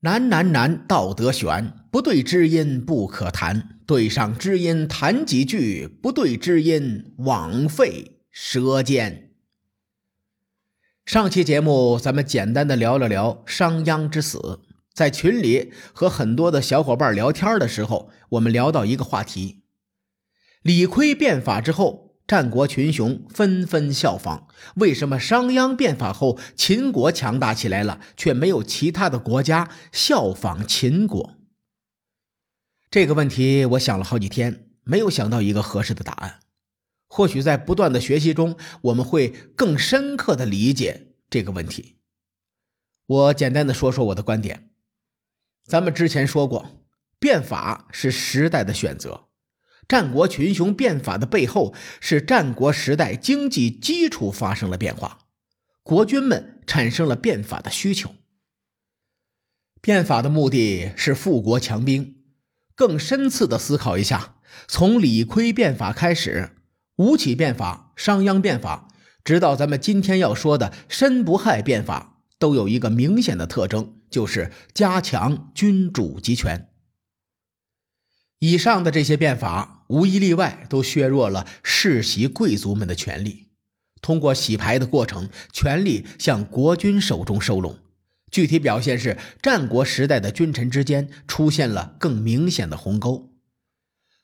难难难，道德悬，不对知音不可谈。对上知音谈几句，不对知音枉费舌尖。上期节目咱们简单的聊了聊商鞅之死，在群里和很多的小伙伴聊天的时候，我们聊到一个话题：李悝变法之后。战国群雄纷纷效仿，为什么商鞅变法后秦国强大起来了，却没有其他的国家效仿秦国？这个问题我想了好几天，没有想到一个合适的答案。或许在不断的学习中，我们会更深刻的理解这个问题。我简单的说说我的观点。咱们之前说过，变法是时代的选择。战国群雄变法的背后，是战国时代经济基础发生了变化，国君们产生了变法的需求。变法的目的是富国强兵。更深次的思考一下，从李悝变法开始，吴起变法、商鞅变法，直到咱们今天要说的申不害变法，都有一个明显的特征，就是加强君主集权。以上的这些变法，无一例外都削弱了世袭贵族们的权利。通过洗牌的过程，权力向国君手中收拢。具体表现是，战国时代的君臣之间出现了更明显的鸿沟。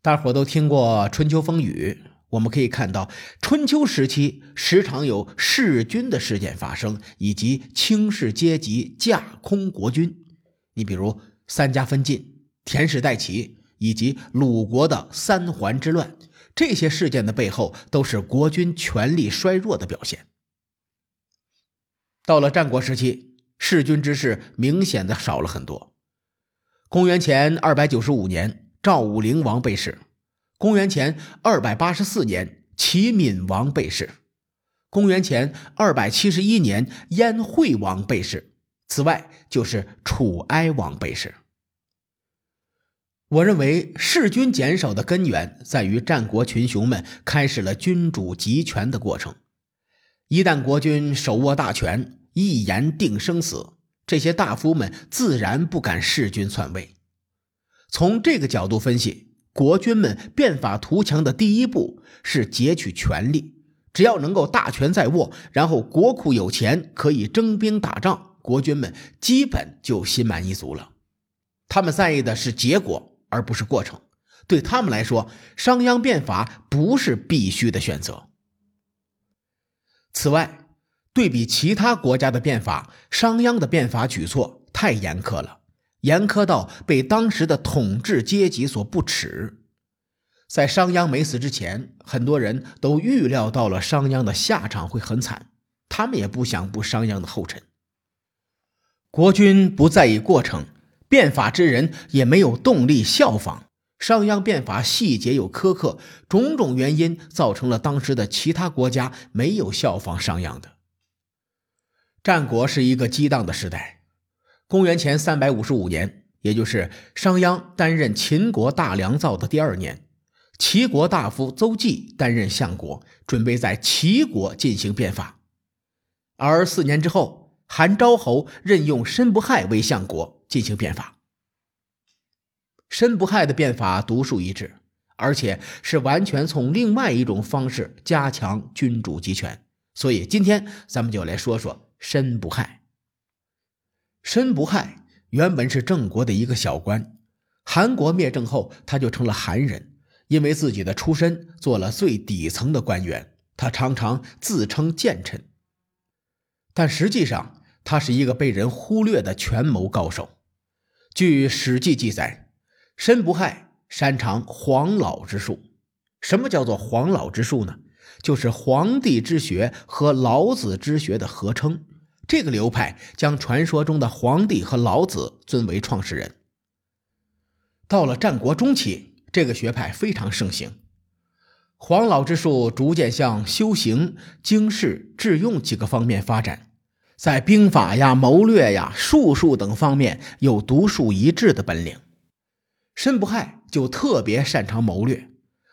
大伙都听过春秋风雨，我们可以看到，春秋时期时常有弑君的事件发生，以及轻视阶级架空国君。你比如三家分晋、田氏代齐。以及鲁国的三桓之乱，这些事件的背后都是国君权力衰弱的表现。到了战国时期，弑君之事明显的少了很多。公元前二百九十五年，赵武灵王被弑；公元前二百八十四年，齐闵王被弑；公元前二百七十一年，燕惠王被弑。此外，就是楚哀王被弑。我认为弑君减少的根源在于战国群雄们开始了君主集权的过程。一旦国君手握大权，一言定生死，这些大夫们自然不敢弑君篡位。从这个角度分析，国君们变法图强的第一步是截取权力。只要能够大权在握，然后国库有钱，可以征兵打仗，国君们基本就心满意足了。他们在意的是结果。而不是过程，对他们来说，商鞅变法不是必须的选择。此外，对比其他国家的变法，商鞅的变法举措太严苛了，严苛到被当时的统治阶级所不齿。在商鞅没死之前，很多人都预料到了商鞅的下场会很惨，他们也不想步商鞅的后尘。国君不在意过程。变法之人也没有动力效仿商鞅变法，细节又苛刻，种种原因造成了当时的其他国家没有效仿商鞅的。战国是一个激荡的时代，公元前三百五十五年，也就是商鞅担任秦国大良造的第二年，齐国大夫邹忌担任相国，准备在齐国进行变法，而四年之后，韩昭侯任用申不害为相国。进行变法，申不害的变法独树一帜，而且是完全从另外一种方式加强君主集权。所以今天咱们就来说说申不害。申不害原本是郑国的一个小官，韩国灭郑后，他就成了韩人。因为自己的出身做了最底层的官员，他常常自称谏臣，但实际上他是一个被人忽略的权谋高手。据《史记》记载，申不害擅长黄老之术。什么叫做黄老之术呢？就是黄帝之学和老子之学的合称。这个流派将传说中的黄帝和老子尊为创始人。到了战国中期，这个学派非常盛行。黄老之术逐渐向修行、经世、致用几个方面发展。在兵法呀、谋略呀、术数等方面有独树一帜的本领，申不害就特别擅长谋略，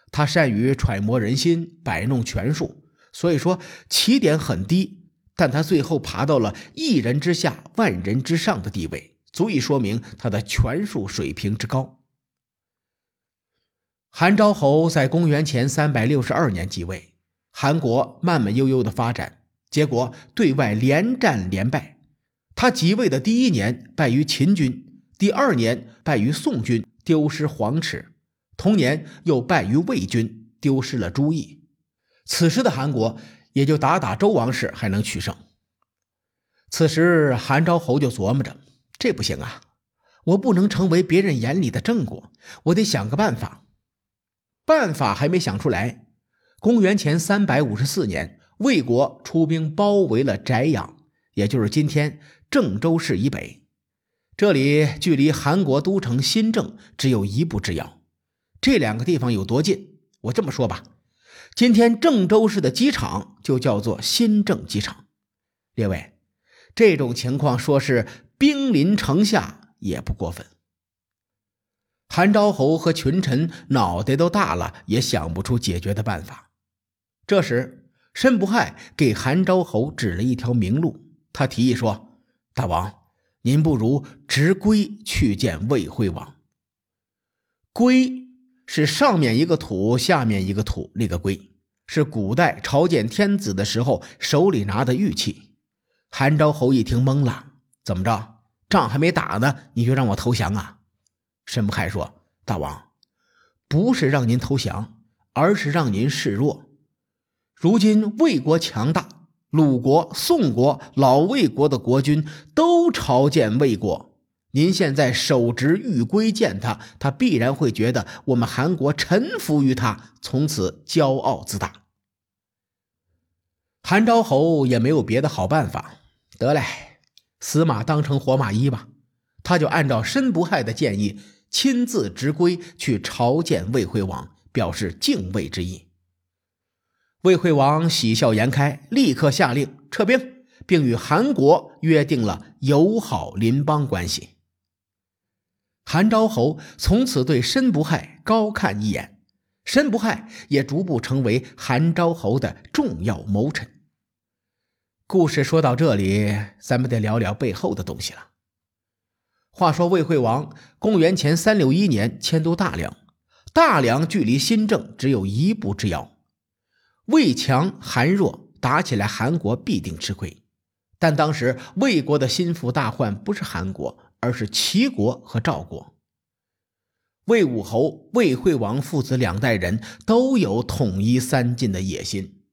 他善于揣摩人心、摆弄权术，所以说起点很低，但他最后爬到了一人之下、万人之上的地位，足以说明他的权术水平之高。韩昭侯在公元前三百六十二年即位，韩国慢慢悠悠的发展，结果对外连战连败。他即位的第一年败于秦军，第二年败于宋军，丢失黄池；同年又败于魏军，丢失了朱邑。此时的韩国也就打打周王室还能取胜。此时韩昭侯就琢磨着：这不行啊，我不能成为别人眼里的郑国，我得想个办法。办法还没想出来，公元前三百五十四年，魏国出兵包围了翟阳，也就是今天郑州市以北。这里距离韩国都城新郑只有一步之遥。这两个地方有多近？我这么说吧，今天郑州市的机场就叫做新郑机场。列位，这种情况说是兵临城下也不过分。韩昭侯和群臣脑袋都大了，也想不出解决的办法。这时，申不害给韩昭侯指了一条明路。他提议说：“大王，您不如直归去见魏惠王。归是上面一个土，下面一个土，那个归是古代朝见天子的时候手里拿的玉器。”韩昭侯一听懵了：“怎么着？仗还没打呢，你就让我投降啊？”申不害说：“大王，不是让您投降，而是让您示弱。如今魏国强大，鲁国、宋国、老魏国的国君都朝见魏国。您现在手执玉圭见他，他必然会觉得我们韩国臣服于他，从此骄傲自大。韩昭侯也没有别的好办法，得嘞，死马当成活马医吧。他就按照申不害的建议。”亲自执圭去朝见魏惠王，表示敬畏之意。魏惠王喜笑颜开，立刻下令撤兵，并与韩国约定了友好邻邦关系。韩昭侯从此对申不害高看一眼，申不害也逐步成为韩昭侯的重要谋臣。故事说到这里，咱们得聊聊背后的东西了。话说魏惠王公元前三六一年迁都大梁，大梁距离新郑只有一步之遥。魏强韩弱，打起来韩国必定吃亏。但当时魏国的心腹大患不是韩国，而是齐国和赵国。魏武侯、魏惠王父子两代人都有统一三晋的野心。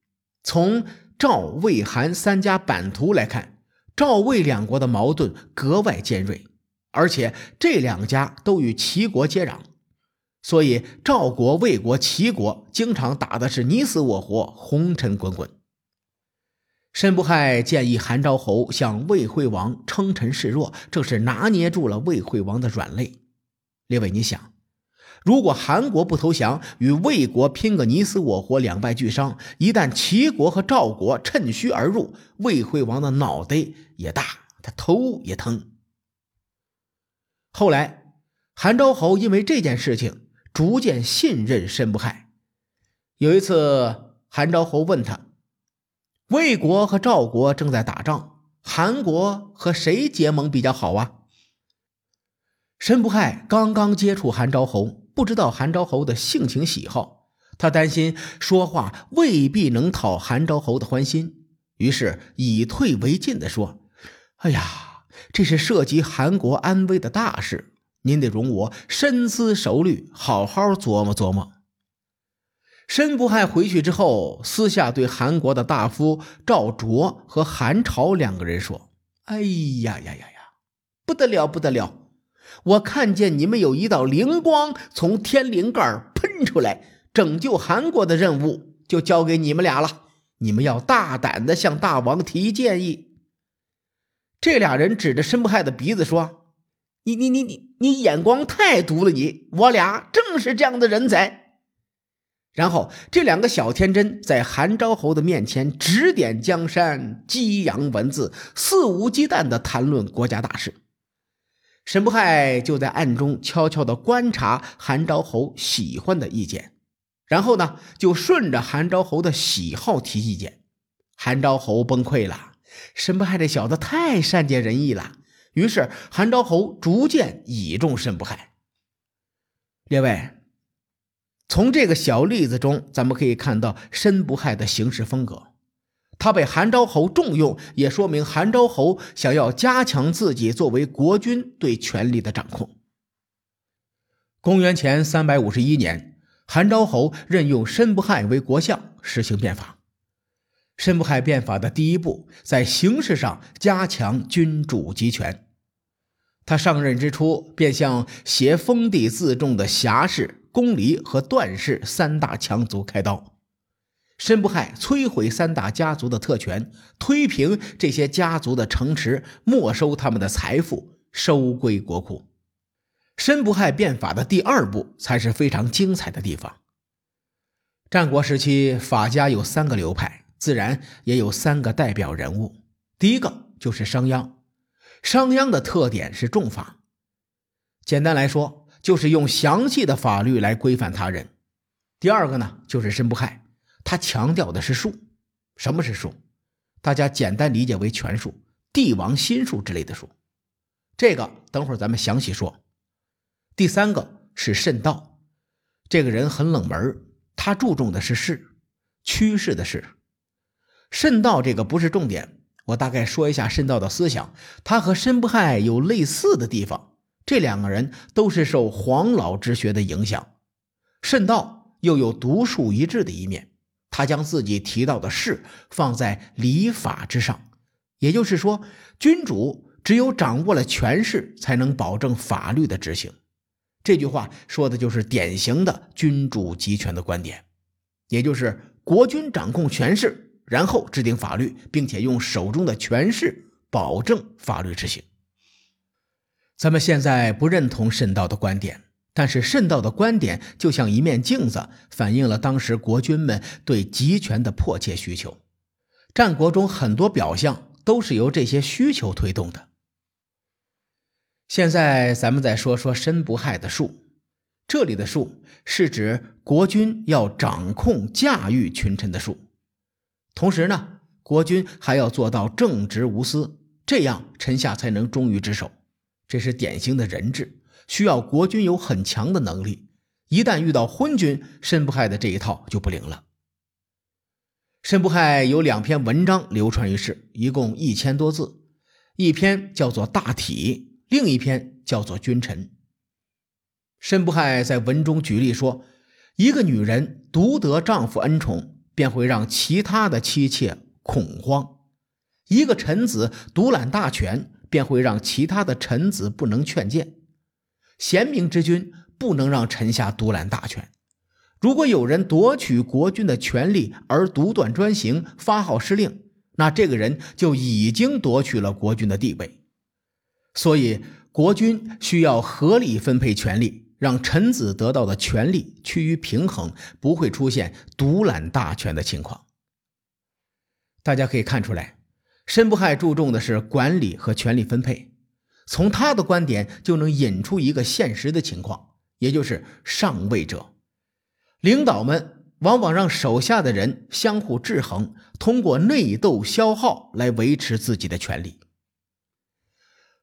从赵、魏、韩三家版图来看，赵、魏两国的矛盾格外尖锐。而且这两家都与齐国接壤，所以赵国、魏国、齐国经常打的是你死我活，红尘滚滚。申不害建议韩昭侯向魏惠王称臣示弱，正是拿捏住了魏惠王的软肋。列位，你想，如果韩国不投降，与魏国拼个你死我活，两败俱伤，一旦齐国和赵国趁虚而入，魏惠王的脑袋也大，他头也疼。后来，韩昭侯因为这件事情逐渐信任申不害。有一次，韩昭侯问他：“魏国和赵国正在打仗，韩国和谁结盟比较好啊？”申不害刚刚接触韩昭侯，不知道韩昭侯的性情喜好，他担心说话未必能讨韩昭侯的欢心，于是以退为进的说：“哎呀。”这是涉及韩国安危的大事，您得容我深思熟虑，好好琢磨琢磨。申不害回去之后，私下对韩国的大夫赵卓和韩朝两个人说：“哎呀呀呀呀，不得了不得了！我看见你们有一道灵光从天灵盖喷出来，拯救韩国的任务就交给你们俩了。你们要大胆的向大王提建议。”这俩人指着申不害的鼻子说：“你你你你你眼光太毒了！你我俩正是这样的人才。”然后这两个小天真在韩昭侯的面前指点江山、激扬文字，肆无忌惮地谈论国家大事。申不害就在暗中悄悄地观察韩昭侯喜欢的意见，然后呢，就顺着韩昭侯的喜好提意见。韩昭侯崩溃了。申不害这小子太善解人意了，于是韩昭侯逐渐倚重申不害。列位，从这个小例子中，咱们可以看到申不害的行事风格。他被韩昭侯重用，也说明韩昭侯想要加强自己作为国君对权力的掌控。公元前三百五十一年，韩昭侯任用申不害为国相，实行变法。申不害变法的第一步，在形式上加强君主集权。他上任之初，便向挟封地自重的侠士、公离和段氏三大强族开刀。申不害摧毁三大家族的特权，推平这些家族的城池，没收他们的财富，收归国库。申不害变法的第二步才是非常精彩的地方。战国时期，法家有三个流派。自然也有三个代表人物，第一个就是商鞅。商鞅的特点是重法，简单来说就是用详细的法律来规范他人。第二个呢就是申不害，他强调的是术。什么是术？大家简单理解为权术、帝王心术之类的术。这个等会儿咱们详细说。第三个是慎道，这个人很冷门，他注重的是势，趋势的势。慎道这个不是重点，我大概说一下慎道的思想。他和申不害有类似的地方，这两个人都是受黄老之学的影响。慎道又有独树一帜的一面，他将自己提到的事放在礼法之上，也就是说，君主只有掌握了权势，才能保证法律的执行。这句话说的就是典型的君主集权的观点，也就是国君掌控权势。然后制定法律，并且用手中的权势保证法律执行。咱们现在不认同慎道的观点，但是慎道的观点就像一面镜子，反映了当时国君们对集权的迫切需求。战国中很多表象都是由这些需求推动的。现在咱们再说说申不害的术，这里的术是指国君要掌控、驾驭群臣的术。同时呢，国君还要做到正直无私，这样臣下才能忠于职守。这是典型的人治，需要国君有很强的能力。一旦遇到昏君，申不害的这一套就不灵了。申不害有两篇文章流传于世，一共一千多字，一篇叫做《大体》，另一篇叫做《君臣》。申不害在文中举例说，一个女人独得丈夫恩宠。便会让其他的妻妾恐慌。一个臣子独揽大权，便会让其他的臣子不能劝谏。贤明之君不能让臣下独揽大权。如果有人夺取国君的权力而独断专行、发号施令，那这个人就已经夺取了国君的地位。所以，国君需要合理分配权力。让臣子得到的权力趋于平衡，不会出现独揽大权的情况。大家可以看出来，申不害注重的是管理和权力分配。从他的观点就能引出一个现实的情况，也就是上位者，领导们往往让手下的人相互制衡，通过内斗消耗来维持自己的权利。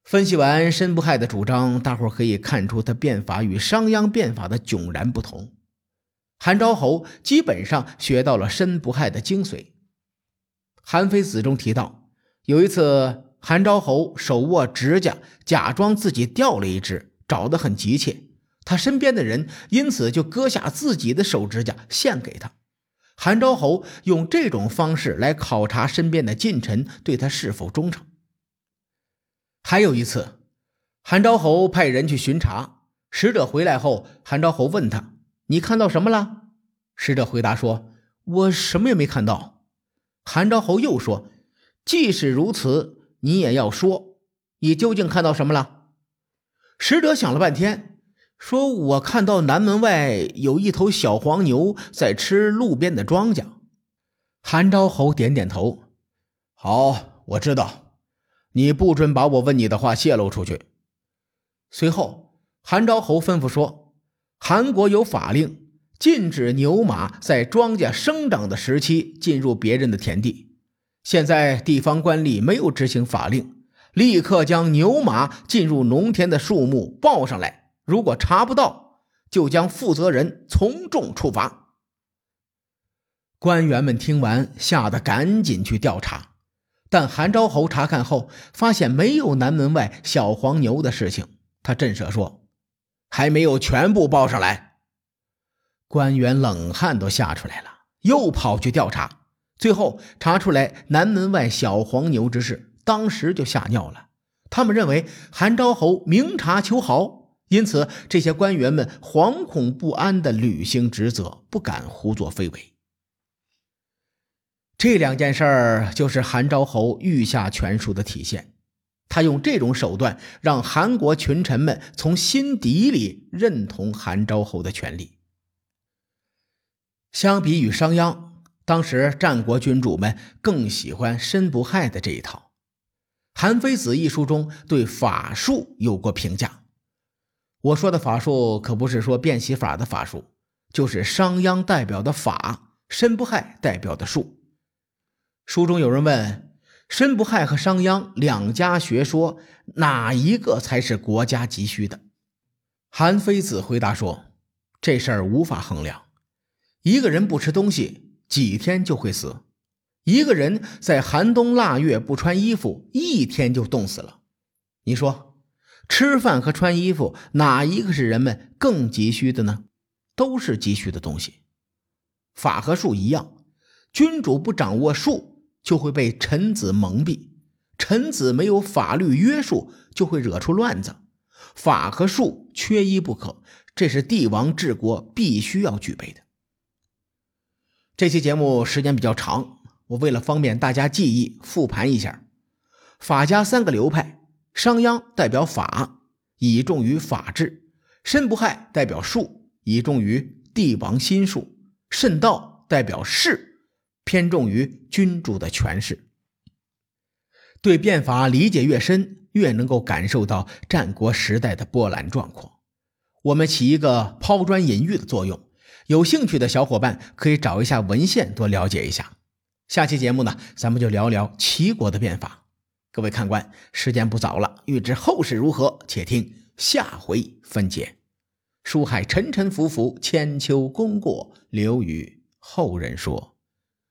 分析完申不害的主张，大伙可以看出他变法与商鞅变法的迥然不同。韩昭侯基本上学到了申不害的精髓。《韩非子》中提到，有一次韩昭侯手握指甲，假装自己掉了一只，找得很急切。他身边的人因此就割下自己的手指甲献给他。韩昭侯用这种方式来考察身边的近臣对他是否忠诚。还有一次，韩昭侯派人去巡查，使者回来后，韩昭侯问他：“你看到什么了？”使者回答说：“我什么也没看到。”韩昭侯又说：“即使如此，你也要说，你究竟看到什么了？”使者想了半天，说：“我看到南门外有一头小黄牛在吃路边的庄稼。”韩昭侯点点头：“好，我知道。”你不准把我问你的话泄露出去。随后，韩昭侯吩咐说：“韩国有法令，禁止牛马在庄稼生长的时期进入别人的田地。现在地方官吏没有执行法令，立刻将牛马进入农田的数目报上来，如果查不到，就将负责人从重处罚。官员们听完，吓得赶紧去调查，但韩昭侯查看后发现没有南门外小黄牛的事情。他震慑说：“还没有全部报上来。”官员冷汗都吓出来了，又跑去调查，最后查出来南门外小黄牛之事，当时就吓尿了。他们认为韩昭侯明察秋毫，因此这些官员们惶恐不安地履行职责，不敢胡作非为。这两件事儿就是韩昭侯御下权术的体现。他用这种手段让韩国群臣们从心底里认同韩昭侯的权力。相比于商鞅，当时战国君主们更喜欢申不害的这一套。《韩非子》一书中对法术有过评价。我说的法术可不是说变戏法的法术，就是商鞅代表的法，申不害代表的术。书中有人问：申不害和商鞅两家学说，哪一个才是国家急需的？韩非子回答说：“这事儿无法衡量。”一个人不吃东西，几天就会死；一个人在寒冬腊月不穿衣服，一天就冻死了。你说，吃饭和穿衣服哪一个是人们更急需的呢？都是急需的东西。法和术一样，君主不掌握术，就会被臣子蒙蔽；臣子没有法律约束，就会惹出乱子。法和术缺一不可，这是帝王治国必须要具备的。这期节目时间比较长，我为了方便大家记忆，复盘一下。法家三个流派：商鞅代表法，倚重于法治；申不害代表术，倚重于帝王心术；慎道代表势，偏重于君主的权势。对变法理解越深，越能够感受到战国时代的波澜壮阔。我们起一个抛砖引玉的作用。有兴趣的小伙伴可以找一下文献，多了解一下。下期节目呢，咱们就聊聊齐国的变法。各位看官，时间不早了，欲知后事如何，且听下回分解。书海沉沉浮浮，千秋功过留与后人说。